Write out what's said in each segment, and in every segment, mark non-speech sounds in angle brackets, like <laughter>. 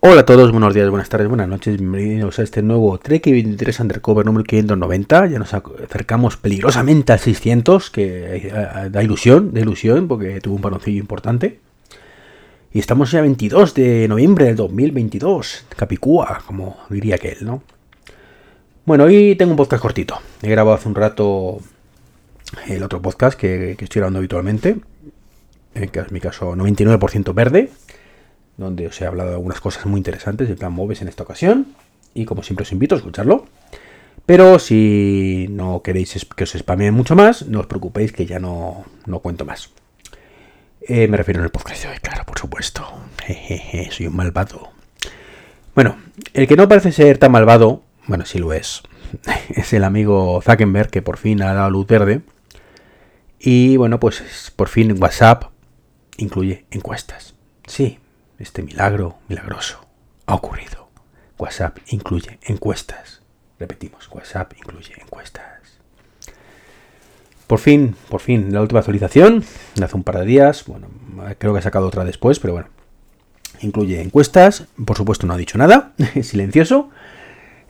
Hola a todos, buenos días, buenas tardes, buenas noches, bienvenidos a este nuevo Trek 23 Undercover número 590. Ya nos acercamos peligrosamente al 600, que eh, da ilusión, da ilusión, porque tuvo un paroncillo importante. Y estamos ya 22 de noviembre del 2022, Capicúa, como diría aquel, ¿no? Bueno, hoy tengo un podcast cortito. He grabado hace un rato el otro podcast que, estoy grabando habitualmente, en es mi caso 99% verde, donde os he hablado de algunas cosas muy interesantes del plan MOVES en esta ocasión. Y como siempre os invito a escucharlo. Pero si no queréis que os spameen mucho más, no os preocupéis que ya no, cuento más. Eh, me refiero en el podcast de hoy, claro, por supuesto. Jejeje, soy un malvado. Bueno, el que no parece ser tan malvado, bueno, sí lo es, <laughs> es el amigo Zuckerberg que por fin ha dado luz verde. Y bueno, pues por fin WhatsApp incluye encuestas. Sí, este milagro milagroso ha ocurrido. WhatsApp incluye encuestas. Repetimos, WhatsApp incluye encuestas. Por fin, por fin, la última actualización hace un par de días. Bueno, creo que ha sacado otra después, pero bueno. Incluye encuestas. Por supuesto, no ha dicho nada. <laughs> silencioso.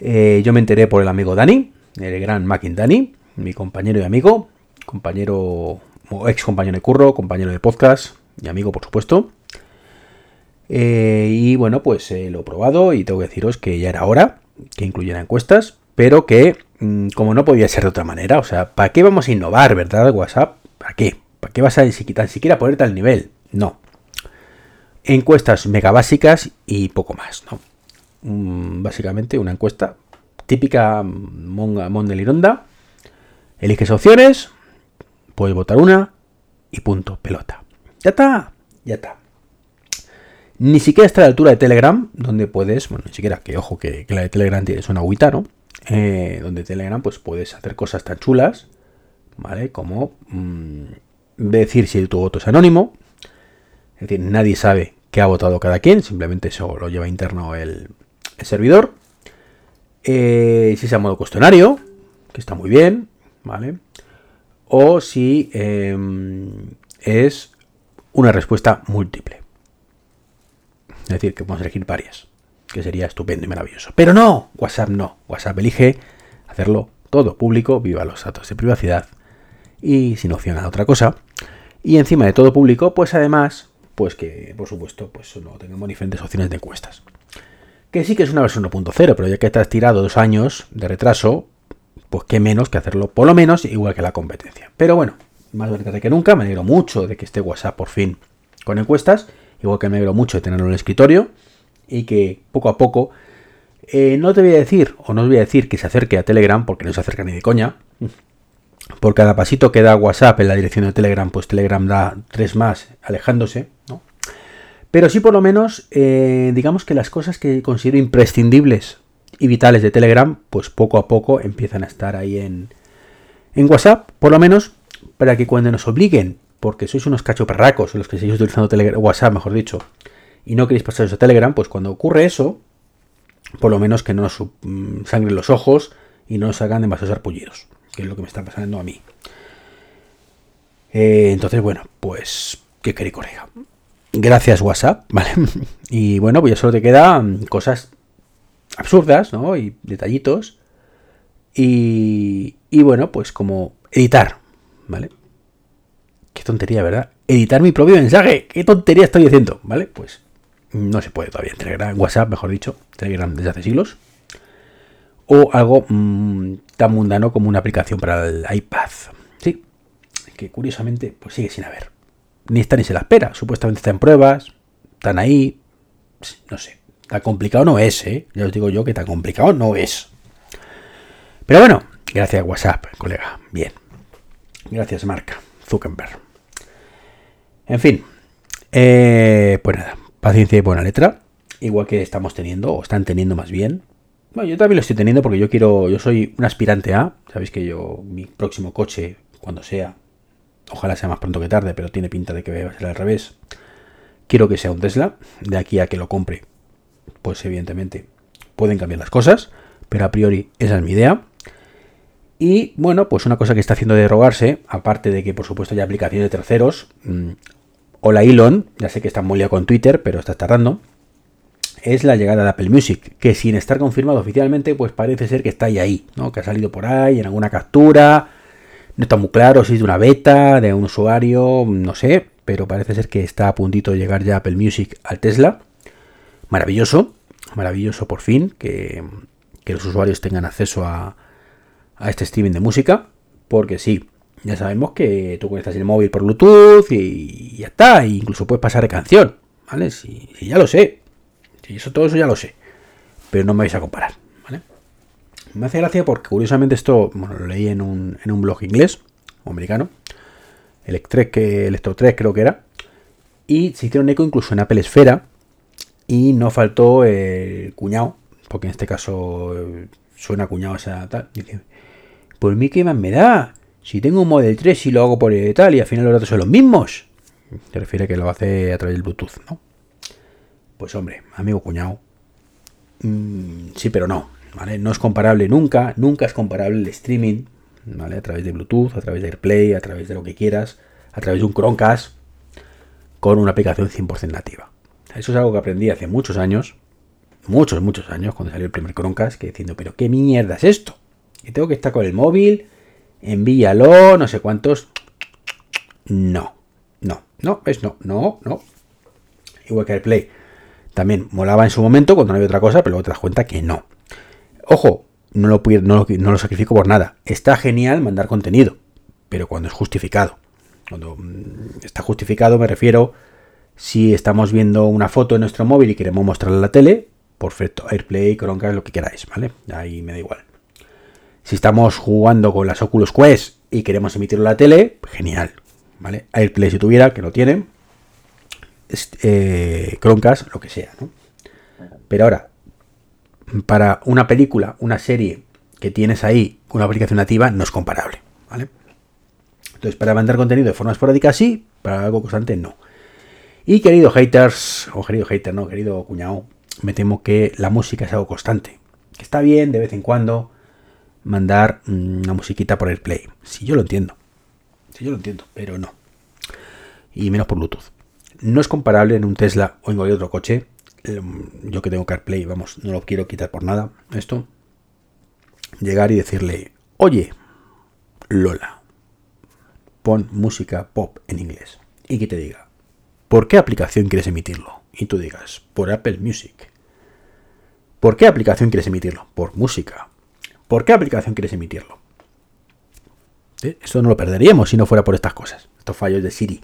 Eh, yo me enteré por el amigo Dani, el gran Mackin Dani, mi compañero y amigo. Compañero, ex compañero de curro, compañero de podcast y amigo, por supuesto. Eh, y bueno, pues eh, lo he probado y tengo que deciros que ya era hora que incluyera encuestas, pero que mm, como no podía ser de otra manera, o sea, ¿para qué vamos a innovar, verdad, WhatsApp? ¿Para qué? ¿Para qué vas a ni siquiera ponerte al nivel? No. Encuestas mega básicas y poco más, ¿no? Mm, básicamente una encuesta típica monga, Mondelironda. Eliges opciones, puedes votar una y punto, pelota. Ya está, ya está. Ni siquiera está a la altura de Telegram, donde puedes, bueno, ni siquiera, que ojo, que, la de Telegram es una agüita, ¿no? Eh, donde Telegram pues puedes hacer cosas tan chulas, ¿vale? Como mm, decir si tu voto es anónimo, es decir, nadie sabe qué ha votado cada quien, simplemente eso lo lleva interno el, servidor. Eh, si es a modo cuestionario, que está muy bien, ¿vale? O si em, es una respuesta múltiple. Es decir, que podemos elegir varias, que sería estupendo y maravilloso. Pero no, WhatsApp no. WhatsApp elige hacerlo todo público, viva los datos de privacidad y sin opción a otra cosa. Y encima de todo público, pues además, pues que por supuesto, pues no tengamos diferentes opciones de encuestas. Que sí que es una versión 1.0, pero ya que te has tirado dos años de retraso, pues qué menos que hacerlo por lo menos igual que la competencia. Pero bueno, más verdad que nunca, me alegro mucho de que esté WhatsApp por fin con encuestas igual que me alegro mucho de tenerlo en el escritorio y que poco a poco, eh, no te voy a decir, o no os voy a decir que se acerque a Telegram, porque no se acerca ni de coña. Por cada pasito que da WhatsApp en la dirección de Telegram, pues Telegram da tres más alejándose. Pero sí por lo menos, eh, digamos que las cosas que considero imprescindibles y vitales de Telegram, pues poco a poco empiezan a estar ahí en, en WhatsApp, por lo menos para que cuando nos obliguen porque sois unos cachoperracos los que seguís utilizando Telegram, WhatsApp, mejor dicho, y no queréis pasaros a Telegram, pues cuando ocurre eso, por lo menos que no os mm, sangren los ojos y no os hagan demasiados arpullidos, que es lo que me está pasando a mí. Eh, entonces, bueno, pues, ¿qué queréis corrija? Gracias WhatsApp, <laughs> ¿vale? Y bueno, pues ya solo te quedan cosas absurdas, ¿no? Y detallitos. Y, y bueno, pues como editar, ¿vale? Qué tontería, ¿verdad? Editar mi propio mensaje. Qué tontería estoy haciendo, ¿vale? Pues no se puede todavía Telegram, WhatsApp, mejor dicho, Telegram desde hace siglos. O algo mm, tan mundano como una aplicación para el iPad. Sí, que curiosamente pues sigue sin haber. Ni está ni se la espera. Supuestamente está en pruebas, están ahí. No sé, tan complicado no es, ¿eh? Ya os digo yo que tan complicado no es. Pero bueno, gracias WhatsApp, colega. Bien. Gracias, Marca Zuckerberg. En fin, eh, pues nada, paciencia y buena letra, igual que estamos teniendo, o están teniendo más bien. Bueno, yo también lo estoy teniendo porque yo quiero, yo soy un aspirante a, sabéis que yo, mi próximo coche, cuando sea, ojalá sea más pronto que tarde, pero tiene pinta de que va a ser al revés, quiero que sea un Tesla, de aquí a que lo compre, pues evidentemente pueden cambiar las cosas, pero a priori esa es mi idea. Y bueno, pues una cosa que está haciendo derogarse, aparte de que por supuesto hay aplicaciones de terceros, mm, Hola Elon, ya sé que está muy con Twitter, pero está tardando. es la llegada de Apple Music, que sin estar confirmado oficialmente, pues parece ser que está ahí, ahí, ¿no? Que ha salido por ahí en alguna captura. No está muy claro si es de una beta, de un usuario, no sé, pero parece ser que está a puntito de llegar ya Apple Music al Tesla. Maravilloso, maravilloso por fin que, los usuarios tengan acceso a, a este streaming de música, porque sí, ya sabemos que tú conectas el móvil por Bluetooth y ya está, e incluso puedes pasar de canción, ¿vale? Si, ya lo sé, si eso todo eso ya lo sé, pero no me vais a comparar, ¿vale? Me hace gracia porque curiosamente esto, bueno, lo leí en un, en un blog inglés o americano, Electrek, Electro 3 creo que era, y se hicieron eco incluso en Apple Esfera, y no faltó el cuñado, porque en este caso eh, suena cuñado, o sea, tal, por mí qué más me da, si tengo un Model 3 y lo hago por el tal y al final los datos son los mismos. Se refiere que lo hace a través del Bluetooth, ¿no? Pues hombre, amigo cuñado. Mm, sí, pero no, ¿vale? No es comparable nunca, nunca es comparable el streaming, ¿vale? A través de Bluetooth, a través de AirPlay, a través de lo que quieras, a través de un Chromecast, con una aplicación 100% nativa. Eso es algo que aprendí hace muchos años, muchos, muchos años, cuando salió el primer Chromecast, que diciendo, pero ¿qué mierda es esto? Que tengo que estar con el móvil, envíalo, no sé cuántos. No, no, no, es no, no, no. Igual que el Play. También molaba en su momento cuando no había otra cosa, pero luego te das cuenta que no. Ojo, no lo, no, lo sacrifico por nada. Está genial mandar contenido, pero cuando es justificado. Cuando mm, está justificado me refiero si estamos viendo una foto en nuestro móvil y queremos mostrarla en la tele, perfecto, AirPlay, Chromecast, lo que queráis, ¿vale? Ahí me da igual. Si estamos jugando con las Oculus Quest y queremos emitirlo en la tele, genial. ¿Vale? AirPlay si tuviera, que no tiene. Chromecast, lo que sea, ¿no? Pero ahora, para una película, una serie que tienes ahí una aplicación nativa, no es comparable, ¿vale? Entonces, para mandar contenido de forma esporádica, sí, para algo constante, no. Y querido haters, o querido hater, no, querido cuñado, me temo que la música es algo constante. Que está bien de vez en cuando, mandar una musiquita por el play. Si yo lo entiendo. Si yo lo entiendo, pero no. Y menos por Bluetooth. No es comparable en un Tesla o en cualquier otro coche. Em, yo que tengo CarPlay, vamos, no lo quiero quitar por nada. Esto. Llegar y decirle, oye, Lola, pon música pop en inglés. Y que te diga, ¿por qué aplicación quieres emitirlo? Y tú digas, por Apple Music. ¿Por qué aplicación quieres emitirlo? Por música. ¿Por qué aplicación quieres emitirlo? Esto no lo perderíamos si no fuera por estas cosas, estos fallos de Siri.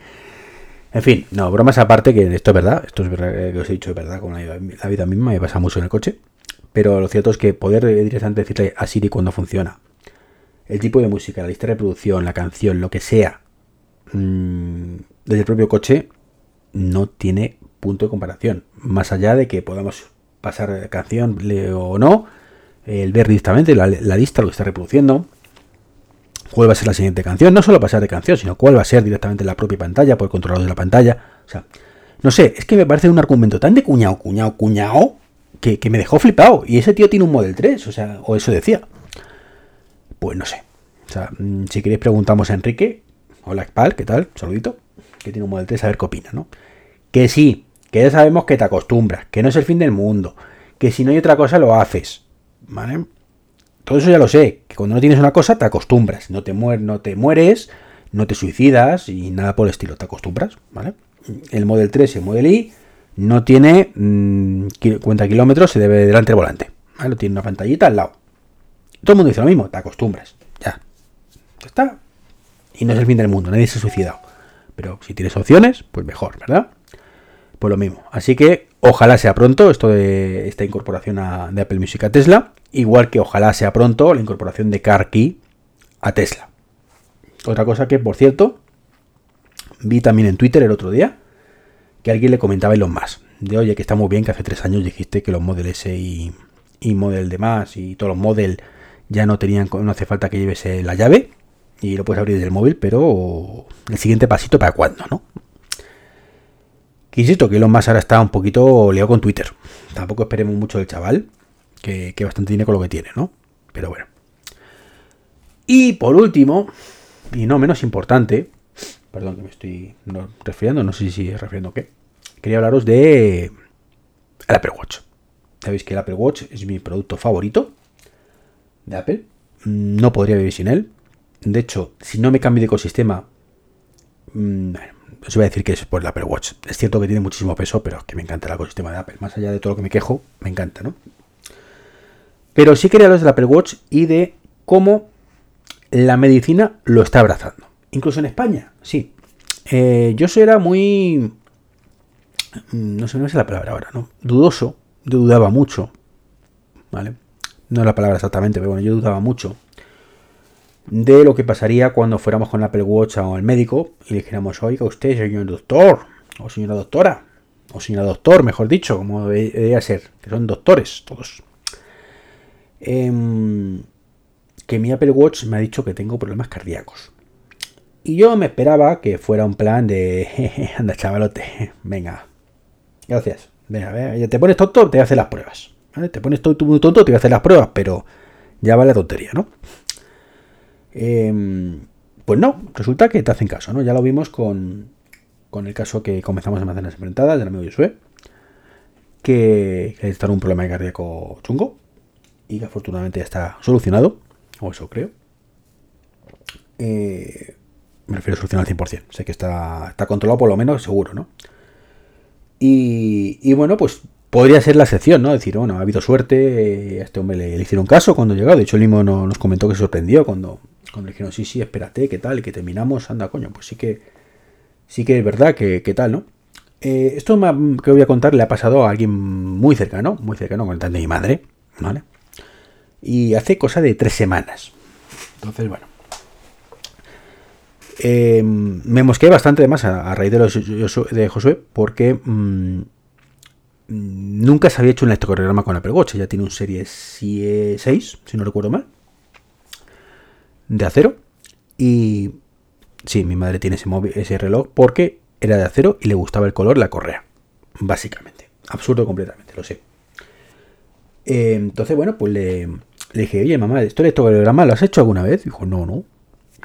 En fin, no, bromas aparte, que esto es verdad, esto es verdad eh, que os he dicho, es verdad, con la, vida misma me pasa mucho en el coche. Pero lo cierto es que poder directamente decirle a Siri cuando funciona, el tipo de música, la lista de reproducción, la canción, lo que sea, mm, desde el propio coche, no tiene punto de comparación. Más allá de que podamos pasar canción o no, el ver directamente la, lista, lo que está reproduciendo, cuál va a ser la siguiente canción, no solo pasar de canción, sino cuál va a ser directamente la propia pantalla, por el controlador de la pantalla. O sea, no sé, es que me parece un argumento tan de cuñado, cuñado, cuñado, que, me dejó flipado. Y ese tío tiene un Model 3, o sea, o eso decía. Pues no sé. O sea, mm, si queréis preguntamos a Enrique, hola Pal, ¿qué tal? Saludito. Que tiene un Model 3, a ver qué opina, ¿no? Que sí, que ya sabemos que te acostumbras, que no es el fin del mundo, que si no hay otra cosa lo haces. ¿Vale? Todo eso ya lo sé, que cuando no tienes una cosa te acostumbras, no te, no te mueres, no te suicidas y nada por el estilo, te acostumbras, ¿vale? El Model 3 y el Model I no tiene mm, cuenta kilómetros, se debe delante del volante, ¿vale? Tiene una pantallita al lado. Todo el mundo dice lo mismo, te acostumbras, ya. Ya está. Y no es el fin del mundo, nadie se ha suicidado. Pero si tienes opciones, pues mejor, ¿verdad? Pues lo mismo. Así que ojalá sea pronto esto de esta incorporación de Apple Music a Tesla. Igual que ojalá sea pronto la incorporación de CarKey a Tesla. Otra cosa que, por cierto, vi también en Twitter el otro día que alguien le comentaba los más. De oye, que está muy bien que hace tres años dijiste que los Model S y, y Model de más y todos los Model ya no tenían, no hace falta que lleves la llave y lo puedes abrir desde el móvil, pero el siguiente pasito para cuándo, ¿no? Que insisto, que Elon Musk ahora está un poquito liado con Twitter. Tampoco esperemos mucho del chaval, que, bastante tiene con lo que tiene, ¿no? Pero bueno. Y por último, y no menos importante, perdón que me estoy resfriando, no sé si resfriando o qué, quería hablaros de el Apple Watch. Sabéis que el Apple Watch es mi producto favorito de Apple. No podría vivir sin él. De hecho, si no me cambio de ecosistema, mm, os voy a decir que es por el Apple Watch. Es cierto que tiene muchísimo peso, pero es que me encanta el ecosistema de Apple. Más allá de todo lo que me quejo, me encanta, ¿no? Pero sí quería hablar del Apple Watch y de cómo la medicina lo está abrazando. Incluso en España, sí. Eh, yo era muy... Mm, no sé, no sé la palabra ahora, ¿no? Dudoso. Dudaba mucho. ¿Vale? No la palabra exactamente, pero bueno, yo dudaba mucho de lo que pasaría cuando fuéramos con Apple Watch o el médico y le dijéramos, oiga usted, señor doctor, o señora doctora, o señora doctor, mejor dicho, como debería ser, que son doctores todos. Em, que mi Apple Watch me ha dicho que tengo problemas cardíacos. Y yo me esperaba que fuera un plan de, <laughs> anda chavalote, venga, gracias. Venga, te pones tonto, te voy a hacer las pruebas. Te pones tonto, tonto, te voy a hacer las pruebas, pero ya va la tontería, ¿no? Em, pues no, resulta que te hacen caso, ¿no? Ya lo vimos con, con el caso que comenzamos en Manzanas Enfrentadas del amigo Josué, que, que está un problema cardíaco chungo y que afortunadamente ya está solucionado, o eso creo. Eh, me refiero a solucionar al 100%, sé que está, está controlado por lo menos, seguro, ¿no? Y, y bueno, pues podría ser la excepción, ¿no? Decir, bueno, ha habido suerte, a este hombre le, hicieron caso cuando llegó, de hecho el mismo nos comentó que se sorprendió cuando, cuando le dijeron, sí, sí, espérate, ¿qué tal? Que terminamos, anda, coño, pues sí que, sí que es verdad que, tal, ¿no? Eh, esto que voy a contar le ha pasado a alguien muy cercano, muy cercano, con el de mi madre, ¿vale? Y hace cosa de tres semanas. Entonces, bueno. Eh, me mosqué bastante además a, a raíz de, los, de Josué porque mm, nunca se había hecho un electrocardiograma con Apple Watch. Ya tiene un Serie 6, si no recuerdo mal de acero. Y sí, mi madre tiene ese, móvil, ese reloj porque era de acero y le gustaba el color, la correa. Básicamente. Absurdo completamente, lo sé. Entonces, bueno, pues le, dije, oye, mamá, ¿esto electrocardiograma lo has hecho alguna vez? Dijo, no, no.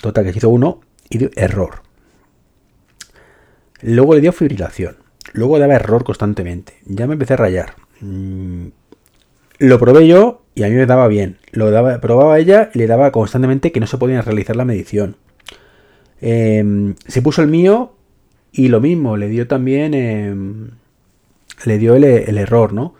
Total, que se hizo uno y dio error. Luego le dio fibrilación. Luego daba error constantemente. Ya me empecé a rayar. Lo probé yo y a mí me daba bien. Lo daba, probaba ella y le daba constantemente que no se podía realizar la medición. Em, se puso el mío y lo mismo, le dio también. Em, le dio el, error, ¿no?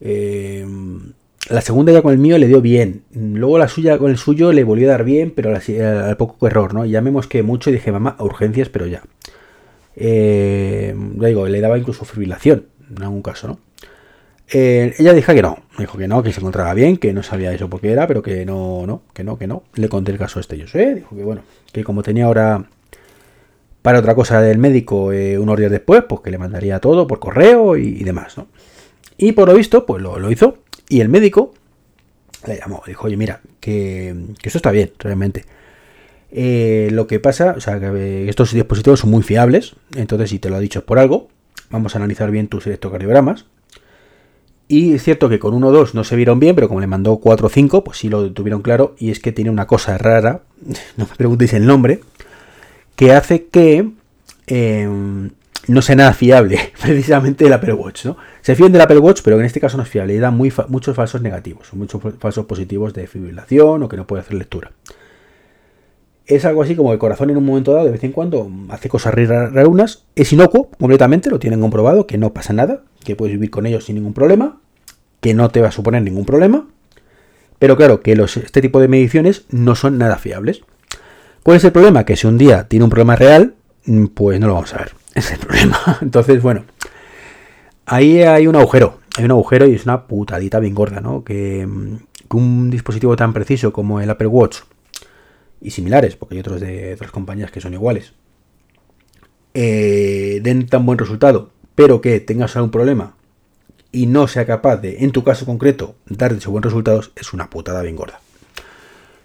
Em, la segunda ya con el mío le dio bien. Luego la suya con el suyo le volvió a dar bien, pero al poco error, ¿no? Ya me mosqué mucho y dije, mamá, urgencias, pero ya. ya digo, le daba incluso fibrilación, en algún caso, ¿no? Eh, ella dijo que no, dijo que no, que se encontraba bien, que no sabía eso por qué era, pero que no, no, que no, que no. Le conté el caso este yo sé, dijo que bueno, que como tenía ahora para otra cosa del médico eh, unos días después, pues que le mandaría todo por correo y, demás, ¿no? Y por lo visto, pues lo, hizo y el médico le llamó, dijo, oye, mira, que, que eso está bien, realmente. Eh, lo que pasa, o sea, que estos dispositivos son muy fiables, entonces si te lo ha dicho por algo, vamos a analizar bien tus electrocardiogramas y es cierto que con 1 o 2 no se vieron bien, pero como le mandó 4 o 5, pues sí lo tuvieron claro. Y es que tiene una cosa rara, <laughs> no me preguntéis el nombre, que hace que em, no sea nada fiable, <laughs> precisamente el Apple Watch. ¿no? Se fían del Apple Watch, pero en este caso no es fiable y da muy muchos falsos negativos, muchos falsos positivos de fibrilación o que no puede hacer lectura. Es algo así como el corazón en un momento dado, de vez en cuando, hace cosas raras, es inocuo completamente, lo tienen comprobado, que no pasa nada, que puedes vivir con ellos sin ningún problema, que no te va a suponer ningún problema, pero claro, que este tipo de mediciones no son nada fiables. ¿Cuál es el problema? Que si un día tiene un problema real, mm, pues no lo vamos a ver. <laughs> Es el problema. Entonces, bueno, ahí hay un agujero. Hay un agujero y es una putadita bien gorda, ¿no? Que, mm, un dispositivo tan preciso como el Apple Watch y similares, porque hay otros de otras compañías que son iguales, eh, den tan buen resultado, pero que tengas algún problema y no sea capaz de, en tu caso concreto, dar esos buenos resultados, es una putada bien gorda.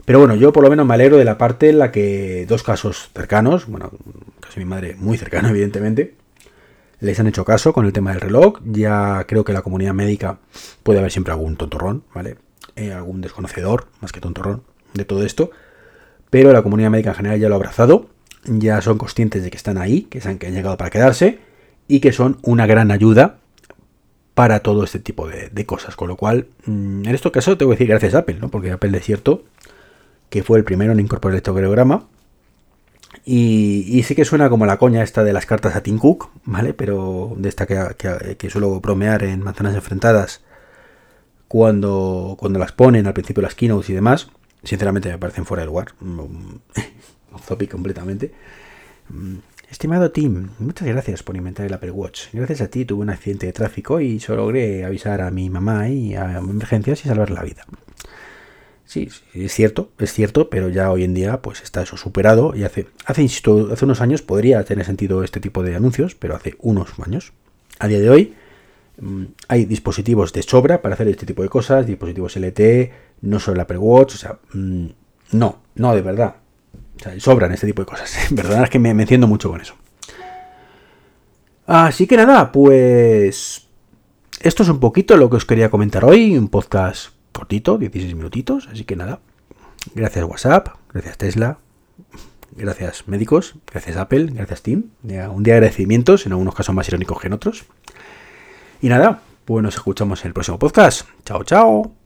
Pero bueno, yo por lo menos me alegro de la parte en la que dos casos cercanos, bueno, casi mi madre muy cercano, <laughs> evidentemente, les han hecho caso con el tema del reloj. Ya creo que la comunidad médica puede haber siempre algún tontorrón, ¿vale? Eh, algún desconocedor, más que tontorrón, de todo esto pero la comunidad médica en general ya lo ha abrazado, ya son conscientes de que están ahí, que, han, que han llegado para quedarse y que son una gran ayuda para todo este tipo de, cosas. Con lo cual, mm, en este caso tengo que decir gracias a Apple, ¿no? Porque Apple es cierto que fue el primero en incorporar el electrocardiograma. Y, y, sí que suena como la coña esta de las cartas a Tim Cook, ¿vale? Pero de esta que, suelo bromear en manzanas enfrentadas cuando, cuando las ponen al principio las keynotes y demás. Sinceramente me parecen fuera de lugar. <laughs> Off topic completamente. Estimado Tim, muchas gracias por inventar el Apple Watch. Gracias a ti tuve un accidente de tráfico y solo logré avisar a mi mamá y a emergencias y salvar la vida. Sí, es cierto, es cierto, pero ya hoy en día pues está eso superado y hace, hace, insisto, hace unos años podría tener sentido este tipo de anuncios, pero hace unos años. A día de hoy mm, hay dispositivos de sobra para hacer este tipo de cosas, dispositivos LTE, no solo el Apple Watch, o sea, mm, no, no de verdad. O sea, sobran este tipo de cosas. <laughs> verdad es que me, me enciendo mucho con eso. Así que nada, pues esto es un poquito lo que os quería comentar hoy, un podcast cortito, 16 minutitos, así que nada. Gracias WhatsApp, gracias Tesla, gracias médicos, gracias Apple, gracias Team. Un día de agradecimientos, en algunos casos más irónicos que en otros. Y nada, pues nos escuchamos en el próximo podcast. Chao, chao.